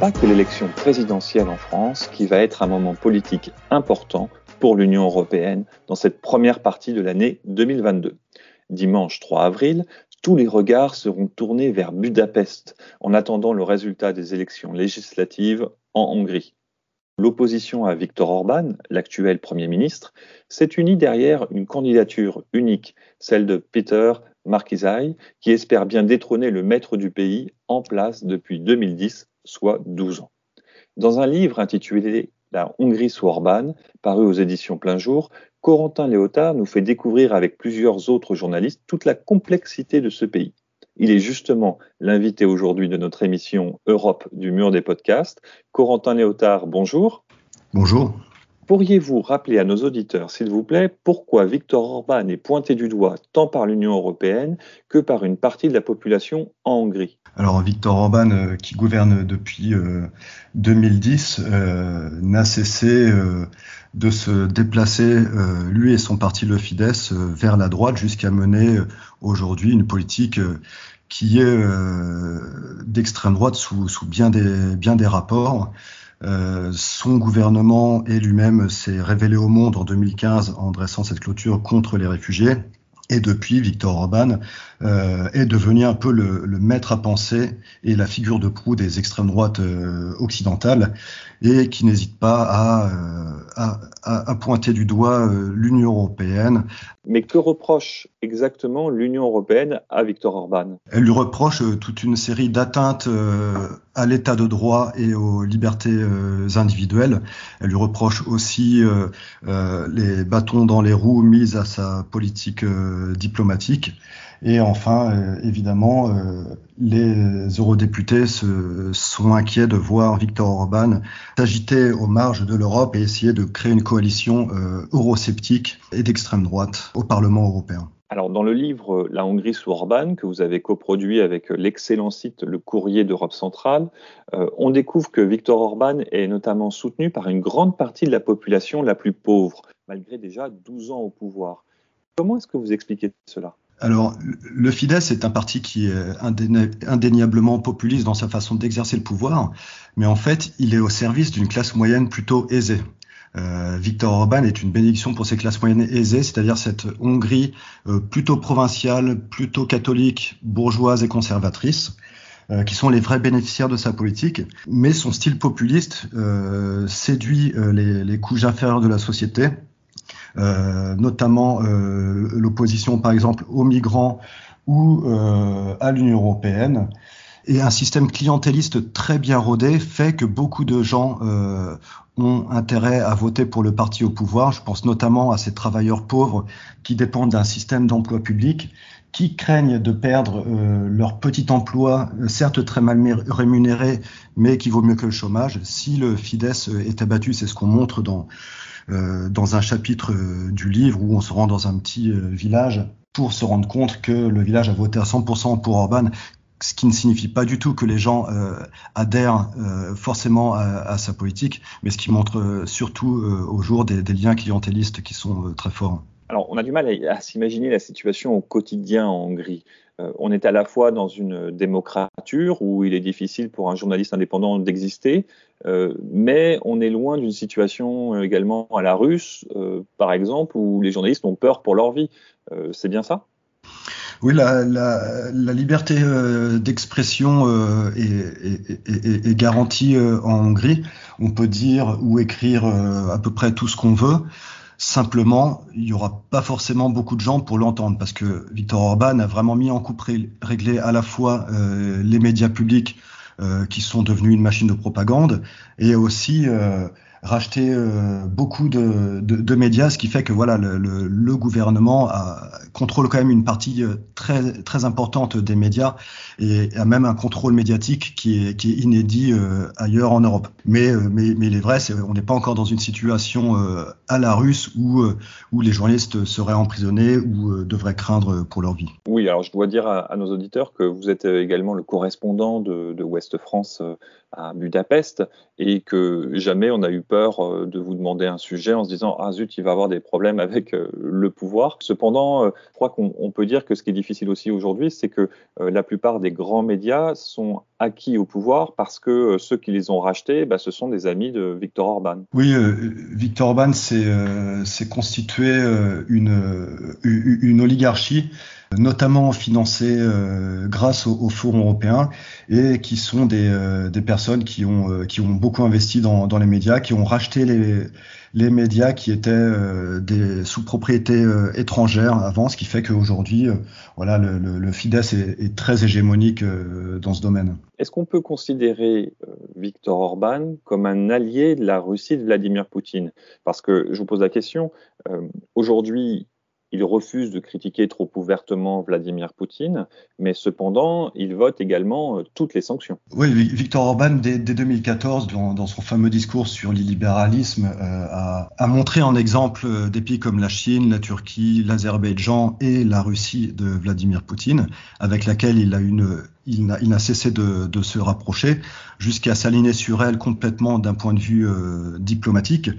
pas que l'élection présidentielle en France qui va être un moment politique important pour l'Union européenne dans cette première partie de l'année 2022. Dimanche 3 avril, tous les regards seront tournés vers Budapest en attendant le résultat des élections législatives en Hongrie. L'opposition à Viktor Orban, l'actuel Premier ministre, s'est unie derrière une candidature unique, celle de Peter Markizai, qui espère bien détrôner le maître du pays en place depuis 2010, soit 12 ans. Dans un livre intitulé La Hongrie sous Orban, paru aux éditions Plein Jour, Corentin Léotard nous fait découvrir avec plusieurs autres journalistes toute la complexité de ce pays. Il est justement l'invité aujourd'hui de notre émission Europe du mur des podcasts. Corentin Léotard, bonjour. Bonjour. Pourriez-vous rappeler à nos auditeurs, s'il vous plaît, pourquoi Viktor Orban est pointé du doigt tant par l'Union européenne que par une partie de la population en Hongrie? Alors Viktor Orban, euh, qui gouverne depuis 2010, euh, euh, n'a cessé de se déplacer, lui et son parti le Fidesz, vers la droite jusqu'à mener aujourd'hui une politique qui est d'extrême droite sous, bien des rapports. Euh, son gouvernement et lui-même s'est révélé au monde en 2015 en dressant cette clôture contre les réfugiés. Et depuis, Victor Orban euh, est devenu un peu le, le, maître à penser et la figure de proue des extrêmes droites euh, occidentales et qui n'hésite pas à, euh, à, à, pointer du doigt l'Union européenne. Mais que reproche exactement l'Union européenne à Victor Orban? Elle lui reproche toute une série d'atteintes à l'état de droit et aux libertés individuelles. Elle lui reproche aussi les bâtons dans les roues mises à sa politique diplomatique. Et enfin, euh, évidemment, euh, les eurodéputés se, sont inquiets de voir Viktor Orban s'agiter aux marges de l'Europe et essayer de créer une coalition euh, eurosceptique et d'extrême droite au Parlement européen. Alors, dans le livre La Hongrie sous Orban, que vous avez coproduit avec l'excellent site Le Courrier d'Europe centrale, on découvre que Viktor Orban est notamment soutenu par une grande partie de la population la plus pauvre, malgré déjà 12 ans au pouvoir. Comment est-ce que vous expliquez cela? Alors, le Fidesz est un parti qui est indéniablement populiste dans sa façon d'exercer le pouvoir, mais en fait, il est au service d'une classe moyenne plutôt aisée. Euh, Victor Orban est une bénédiction pour ces classes moyennes aisées, c'est-à-dire cette Hongrie euh, plutôt provinciale, plutôt catholique, bourgeoise et conservatrice, euh, qui sont les vrais bénéficiaires de sa politique. Mais son style populiste séduit les, les couches inférieures de la société notamment euh, l'opposition par exemple aux migrants ou euh, à l'Union européenne. Et un système clientéliste très bien rodé fait que beaucoup de gens euh, ont intérêt à voter pour le parti au pouvoir. Je pense notamment à ces travailleurs pauvres qui dépendent d'un système d'emploi public, qui craignent de perdre euh, leur petit emploi, certes très mal rémunéré, mais qui vaut mieux que le chômage. Si le Fidesz est abattu, c'est ce qu'on montre dans euh, dans un chapitre euh, du livre où on se rend dans un petit euh, village pour se rendre compte que le village a voté à 100% pour Orban, ce qui ne signifie pas du tout que les gens euh, adhèrent euh, forcément à, sa politique, mais ce qui montre surtout euh, au jour des, liens clientélistes qui sont très forts. Alors, on a du mal à, s'imaginer la situation au quotidien en Hongrie. on est à la fois dans une démocrature où il est difficile pour un journaliste indépendant d'exister, euh, mais on est loin d'une situation euh, également à la russe, euh, par exemple, où les journalistes ont peur pour leur vie. c'est bien ça? Oui, la, liberté euh, d'expression euh, est, garantie euh, en Hongrie. On peut dire ou écrire à peu près tout ce qu'on veut. Simplement, il n'y aura pas forcément beaucoup de gens pour l'entendre parce que Viktor Orban a vraiment mis en coupe réglé à la fois les médias publics euh, qui sont devenus une machine de propagande, et aussi racheter euh, beaucoup de, de, médias, ce qui fait que voilà le, le, gouvernement contrôle quand même une partie euh, très très importante des médias et a même un contrôle médiatique qui est, qui est inédit euh, ailleurs en Europe. Mais, mais, mais il est vrai, on n'est pas encore dans une situation à la russe où, où les journalistes seraient emprisonnés ou devraient craindre pour leur vie. Oui, alors je dois dire à, à nos auditeurs que vous êtes également le correspondant de, de Ouest France à Budapest et que jamais on a eu peur euh, de vous demander un sujet en se disant ah zut il va avoir des problèmes avec euh, le pouvoir. Cependant, je crois qu'on peut dire que ce qui est difficile aussi aujourd'hui, c'est que la plupart des grands médias sont acquis au pouvoir parce que ceux qui les ont rachetés, bah, ce sont des amis de Viktor Orban. Oui, Viktor Orban s'est constitué une oligarchie notamment financés euh, grâce au, au, Forum européen et qui sont des, euh, personnes qui ont, euh, qui ont beaucoup investi dans, les médias, qui ont racheté les, médias qui étaient des, sous propriété étrangère avant, ce qui fait qu'aujourd'hui, voilà, le, le, le, Fidesz est, est très hégémonique dans ce domaine. Est-ce qu'on peut considérer Viktor Orban comme un allié de la Russie de Vladimir Poutine? Parce que je vous pose la question, aujourd'hui, il refuse de critiquer trop ouvertement Vladimir Poutine, mais cependant, il vote également euh, toutes les sanctions. Oui, Victor Orban, dès, 2014, dans, son fameux discours sur l'illibéralisme, euh, a, montré en exemple euh, des pays comme la Chine, la Turquie, l'Azerbaïdjan et la Russie de Vladimir Poutine, avec laquelle il a n'a cessé de, se rapprocher jusqu'à s'aligner sur elle complètement d'un point de vue diplomatique.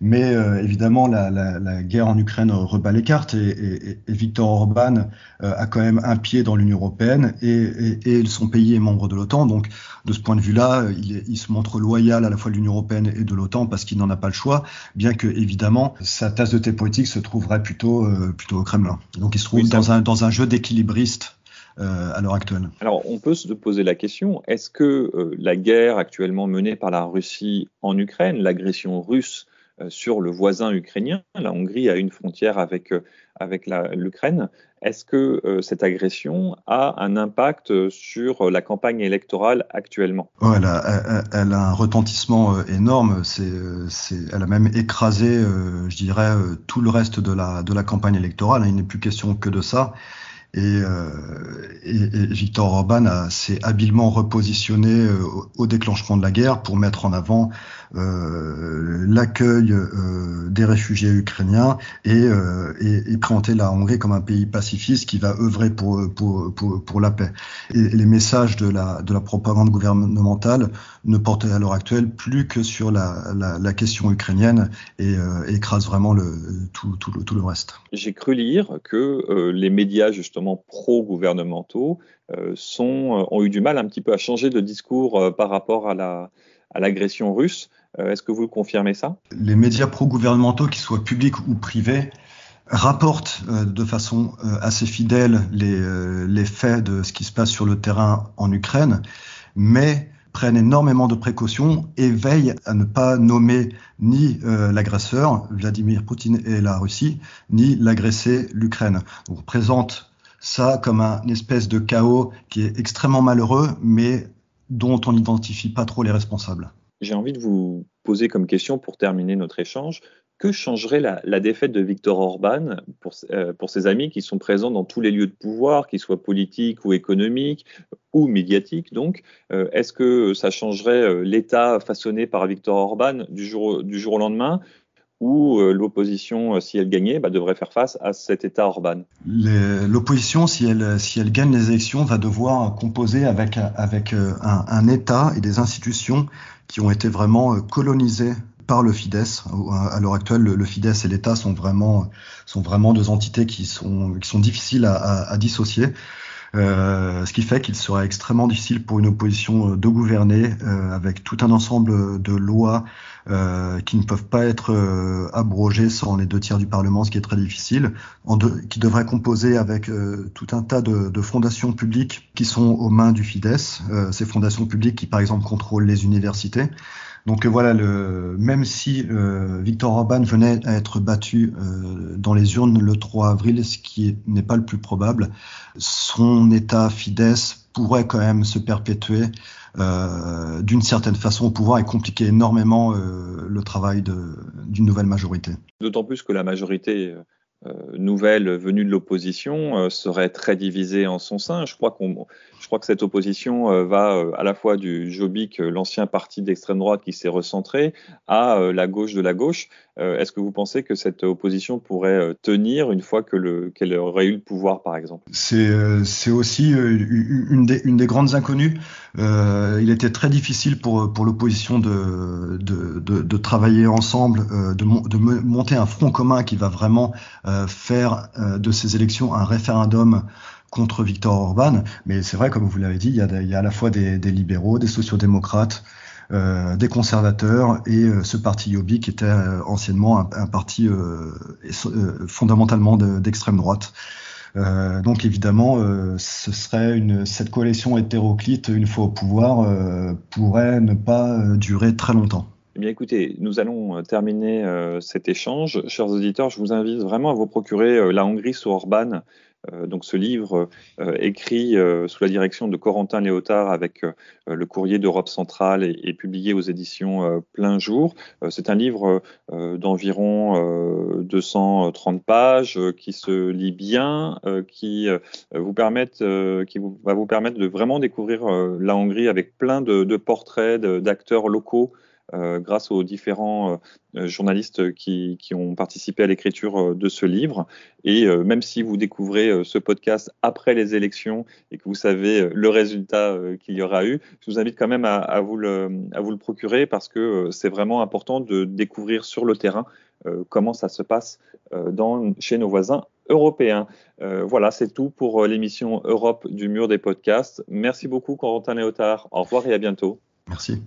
Mais euh, évidemment, la, la, la, guerre en Ukraine rebat les cartes et, et, et Viktor Orban euh, a quand même un pied dans l'Union européenne et, et, son pays est membre de l'OTAN. Donc, de ce point de vue-là, il, il, se montre loyal à la fois de l'Union européenne et de l'OTAN parce qu'il n'en a pas le choix, bien que évidemment sa tasse de thé politique se trouverait plutôt plutôt au Kremlin. Donc, il se trouve dans, un, dans un jeu d'équilibriste euh, à l'heure actuelle. Alors, on peut se poser la question est-ce que euh, la guerre actuellement menée par la Russie en Ukraine, l'agression russe euh, sur le voisin ukrainien, la Hongrie a une frontière avec avec l'Ukraine, est-ce que cette agression a un impact sur la campagne électorale actuellement? Oh, elle, a, un retentissement énorme. C'est, elle a même écrasé, je dirais, tout le reste de la, de la campagne électorale. Il n'est plus question que de ça. Et, euh, et, Victor Orban s'est habilement repositionné euh, au déclenchement de la guerre pour mettre en avant euh, l'accueil euh, des réfugiés ukrainiens et, euh, et, et, présenter la Hongrie comme un pays pacifiste qui va œuvrer pour, pour, pour, la paix. Et, les messages de la, de la propagande gouvernementale ne portent à l'heure actuelle plus que sur la, la, question ukrainienne et, écrasent vraiment le, tout, tout, le, tout le reste. J'ai cru lire que les médias justement pro-gouvernementaux sont, ont eu du mal un petit peu à changer de discours par rapport à la à l'agression russe. Euh, est-ce que vous confirmez ça? Les médias pro-gouvernementaux, qu'ils soient publics ou privés, rapportent euh, de façon euh, assez fidèle les, faits de ce qui se passe sur le terrain en Ukraine, mais prennent énormément de précautions et veillent à ne pas nommer ni l'agresseur, Vladimir Poutine et la Russie, ni l'agressé, l'Ukraine. On présente ça comme un espèce de chaos qui est extrêmement malheureux, mais dont on n'identifie pas trop les responsables. J'ai envie de vous poser comme question pour terminer notre échange, que changerait la, défaite de Viktor Orban pour, euh, pour, ses amis qui sont présents dans tous les lieux de pouvoir, qu'ils soient politiques ou économiques ou médiatiques donc euh, Est-ce que ça changerait euh, l'État façonné par Viktor Orban du jour, au lendemain ou l'opposition, si elle gagnait, bah, devrait faire face à cet État Orban? L'opposition, si elle, gagne les élections, va devoir composer avec, un État et des institutions qui ont été vraiment euh, colonisés par le Fidesz. À l'heure actuelle, le, Fidesz et l'État sont vraiment, sont vraiment deux entités qui sont, qui sont difficiles à, dissocier. Euh, ce qui fait qu'il serait extrêmement difficile pour une opposition de gouverner euh, avec tout un ensemble de lois euh, qui ne peuvent pas être euh, abrogées sans les deux tiers du Parlement, ce qui est très difficile, en qui devrait composer avec euh, tout un tas de, de, fondations publiques qui sont aux mains du Fidesz, ces fondations publiques qui par exemple contrôlent les universités. Donc voilà, le, même si euh, Victor Orban venait à être battu euh, dans les urnes le 3 avril, ce qui n'est pas le plus probable, son état Fidesz pourrait quand même se perpétuer euh, d'une certaine façon au pouvoir et compliquer énormément euh, le travail d'une nouvelle majorité. D'autant plus que la majorité euh, nouvelle venue de l'opposition euh, serait très divisée en son sein. Je crois, qu'on, je crois que cette opposition euh, va à la fois du Jobbik, l'ancien parti d'extrême droite qui s'est recentré, à la gauche de la gauche. Est-ce que vous pensez que cette opposition pourrait tenir une fois que le, qu'elle aurait eu le pouvoir, par exemple? C'est, aussi une des, grandes inconnues. Euh, il était très difficile pour, l'opposition de, travailler ensemble, de, monter un front commun qui va vraiment euh, faire euh, de ces élections un référendum contre Victor Orban. Mais c'est vrai, comme vous l'avez dit, il y, a, à la fois des, libéraux, des sociodémocrates, euh, des conservateurs et euh, ce parti Yobi qui était euh, anciennement un, parti fondamentalement d'extrême droite. Euh, donc évidemment, euh, ce serait une, cette coalition hétéroclite, une fois au pouvoir, euh, pourrait ne pas durer très longtemps. Eh bien, écoutez, nous allons terminer cet échange. Chers auditeurs, je vous invite vraiment à vous procurer La Hongrie sous Orban euh, donc ce livre euh, écrit euh, sous la direction de Corentin Léotard avec le courrier d'Europe centrale et, publié aux éditions Plein Jour. C'est un livre d'environ 230 pages qui se lit bien, qui vous qui va vous permettre de vraiment découvrir la Hongrie avec plein de, portraits d'acteurs locaux euh, grâce aux différents euh, journalistes qui, ont participé à l'écriture euh, de ce livre. Et même si vous découvrez ce podcast après les élections et que vous savez le résultat qu'il y aura eu, je vous invite quand même à, vous, le, procurer parce que c'est vraiment important de découvrir sur le terrain comment ça se passe chez nos voisins européens. voilà, c'est tout pour l'émission Europe du mur des podcasts. Merci beaucoup, Corentin Léotard. Au revoir et à bientôt. Merci.